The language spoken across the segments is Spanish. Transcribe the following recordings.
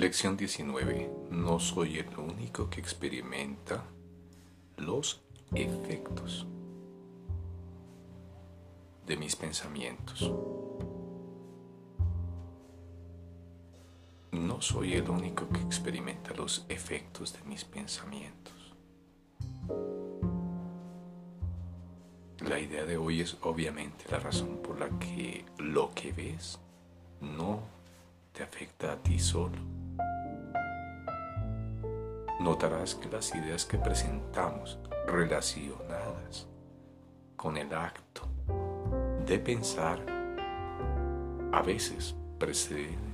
Lección 19. No soy el único que experimenta los efectos de mis pensamientos. No soy el único que experimenta los efectos de mis pensamientos. La idea de hoy es obviamente la razón por la que lo que ves no te afecta a ti solo notarás que las ideas que presentamos relacionadas con el acto de pensar a veces preceden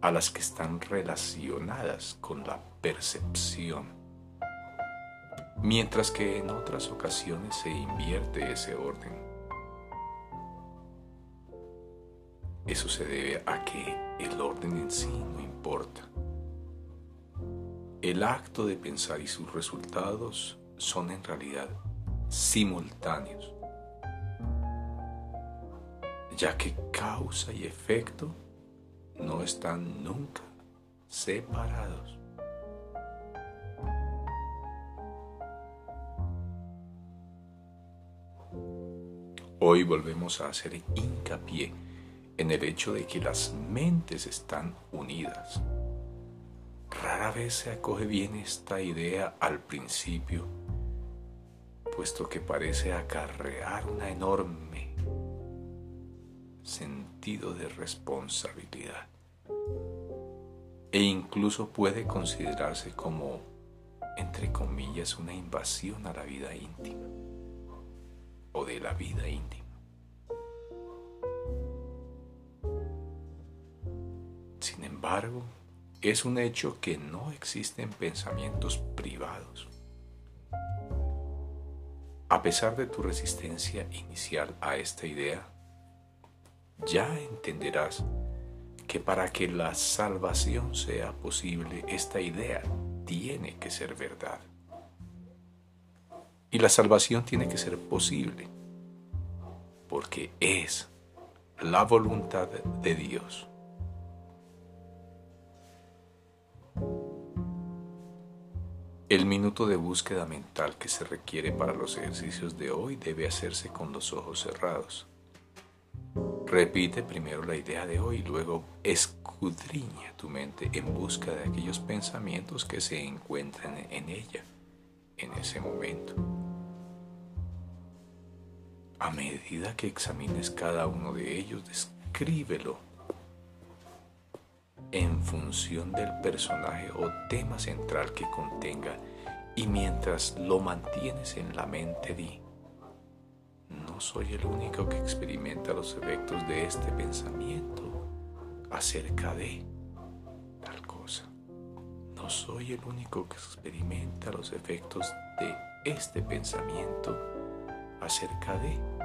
a las que están relacionadas con la percepción, mientras que en otras ocasiones se invierte ese orden. Eso se debe a que el orden en sí no importa el acto de pensar y sus resultados son en realidad simultáneos, ya que causa y efecto no están nunca separados. Hoy volvemos a hacer hincapié en el hecho de que las mentes están unidas Rara vez se acoge bien esta idea al principio, puesto que parece acarrear una enorme sentido de responsabilidad e incluso puede considerarse como, entre comillas, una invasión a la vida íntima o de la vida íntima. Sin embargo, es un hecho que no existen pensamientos privados. A pesar de tu resistencia inicial a esta idea, ya entenderás que para que la salvación sea posible, esta idea tiene que ser verdad. Y la salvación tiene que ser posible, porque es la voluntad de Dios. El minuto de búsqueda mental que se requiere para los ejercicios de hoy debe hacerse con los ojos cerrados. Repite primero la idea de hoy y luego escudriña tu mente en busca de aquellos pensamientos que se encuentran en ella en ese momento. A medida que examines cada uno de ellos, descríbelo en función del personaje o tema central que contenga y mientras lo mantienes en la mente di, no soy el único que experimenta los efectos de este pensamiento acerca de tal cosa. No soy el único que experimenta los efectos de este pensamiento acerca de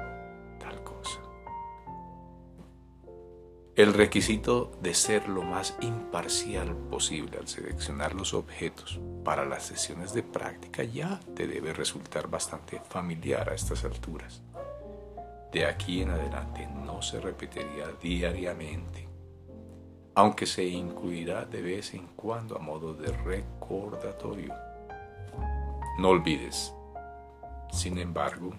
El requisito de ser lo más imparcial posible al seleccionar los objetos para las sesiones de práctica ya te debe resultar bastante familiar a estas alturas. De aquí en adelante no se repetiría diariamente, aunque se incluirá de vez en cuando a modo de recordatorio. No olvides, sin embargo,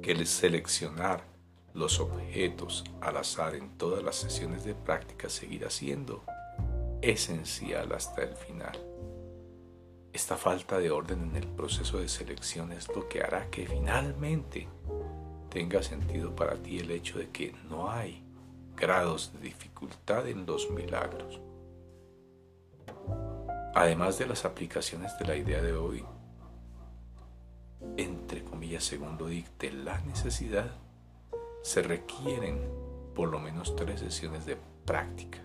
que el seleccionar los objetos al azar en todas las sesiones de práctica seguirá siendo esencial hasta el final. Esta falta de orden en el proceso de selección es lo que hará que finalmente tenga sentido para ti el hecho de que no hay grados de dificultad en los milagros. Además de las aplicaciones de la idea de hoy, entre comillas, segundo dicte la necesidad se requieren por lo menos tres sesiones de práctica.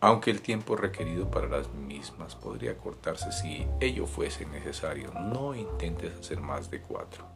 Aunque el tiempo requerido para las mismas podría cortarse si ello fuese necesario, no intentes hacer más de cuatro.